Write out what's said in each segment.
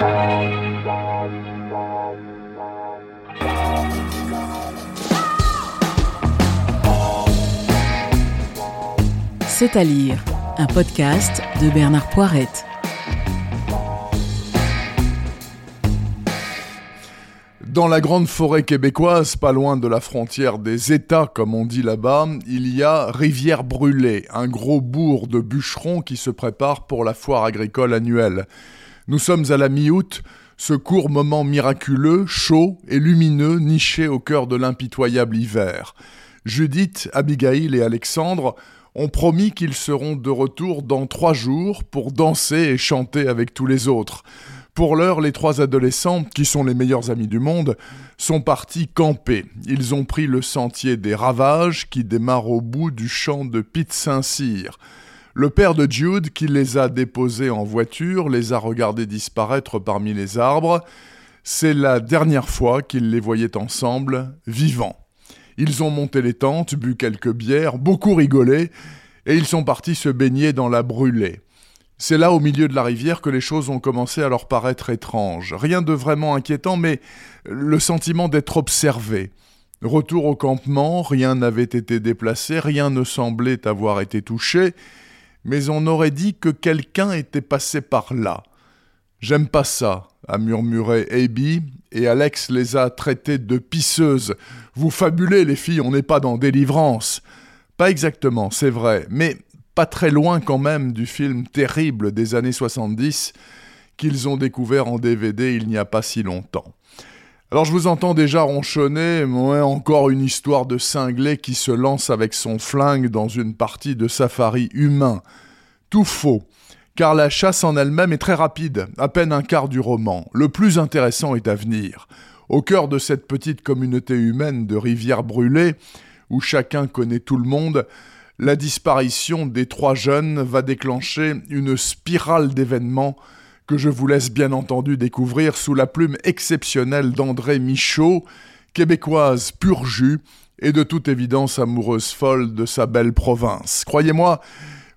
C'est à lire, un podcast de Bernard Poirette. Dans la grande forêt québécoise, pas loin de la frontière des États, comme on dit là-bas, il y a Rivière Brûlée, un gros bourg de bûcherons qui se prépare pour la foire agricole annuelle. Nous sommes à la mi-août, ce court moment miraculeux, chaud et lumineux, niché au cœur de l'impitoyable hiver. Judith, Abigail et Alexandre ont promis qu'ils seront de retour dans trois jours pour danser et chanter avec tous les autres. Pour l'heure, les trois adolescents, qui sont les meilleurs amis du monde, sont partis camper. Ils ont pris le sentier des ravages qui démarre au bout du champ de Pete Saint-Cyr. Le père de Jude, qui les a déposés en voiture, les a regardés disparaître parmi les arbres. C'est la dernière fois qu'ils les voyaient ensemble, vivants. Ils ont monté les tentes, bu quelques bières, beaucoup rigolé, et ils sont partis se baigner dans la brûlée. C'est là, au milieu de la rivière, que les choses ont commencé à leur paraître étranges. Rien de vraiment inquiétant, mais le sentiment d'être observé. Retour au campement, rien n'avait été déplacé, rien ne semblait avoir été touché, mais on aurait dit que quelqu'un était passé par là. J'aime pas ça, a murmuré Abby, et Alex les a traitées de pisseuses. Vous fabulez, les filles, on n'est pas dans délivrance. Pas exactement, c'est vrai, mais pas très loin quand même du film terrible des années 70 qu'ils ont découvert en DVD il n'y a pas si longtemps. Alors je vous entends déjà ronchonner, ouais, encore une histoire de cinglé qui se lance avec son flingue dans une partie de safari humain. Tout faux, car la chasse en elle-même est très rapide, à peine un quart du roman. Le plus intéressant est à venir. Au cœur de cette petite communauté humaine de rivières brûlées, où chacun connaît tout le monde, la disparition des trois jeunes va déclencher une spirale d'événements que je vous laisse bien entendu découvrir sous la plume exceptionnelle d'André Michaud, québécoise pur jus et de toute évidence amoureuse folle de sa belle province. Croyez-moi,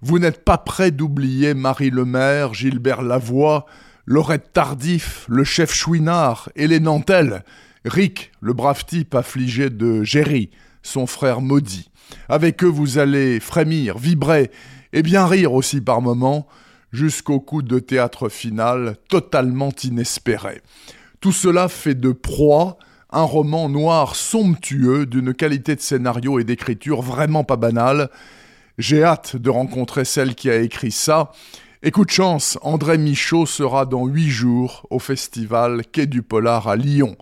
vous n'êtes pas prêt d'oublier Marie Lemaire, Gilbert Lavoie, Laurette Tardif, le chef Chouinard et les Nantel, Rick, le brave type affligé de Géry, son frère maudit. Avec eux, vous allez frémir, vibrer et bien rire aussi par moments, jusqu'au coup de théâtre final totalement inespéré. Tout cela fait de Proie un roman noir somptueux d'une qualité de scénario et d'écriture vraiment pas banale. J'ai hâte de rencontrer celle qui a écrit ça. Et coup de chance, André Michaud sera dans huit jours au festival Quai du Polar à Lyon.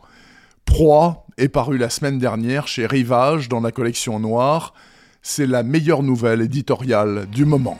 Proie est paru la semaine dernière chez Rivage dans la collection noire. C'est la meilleure nouvelle éditoriale du moment.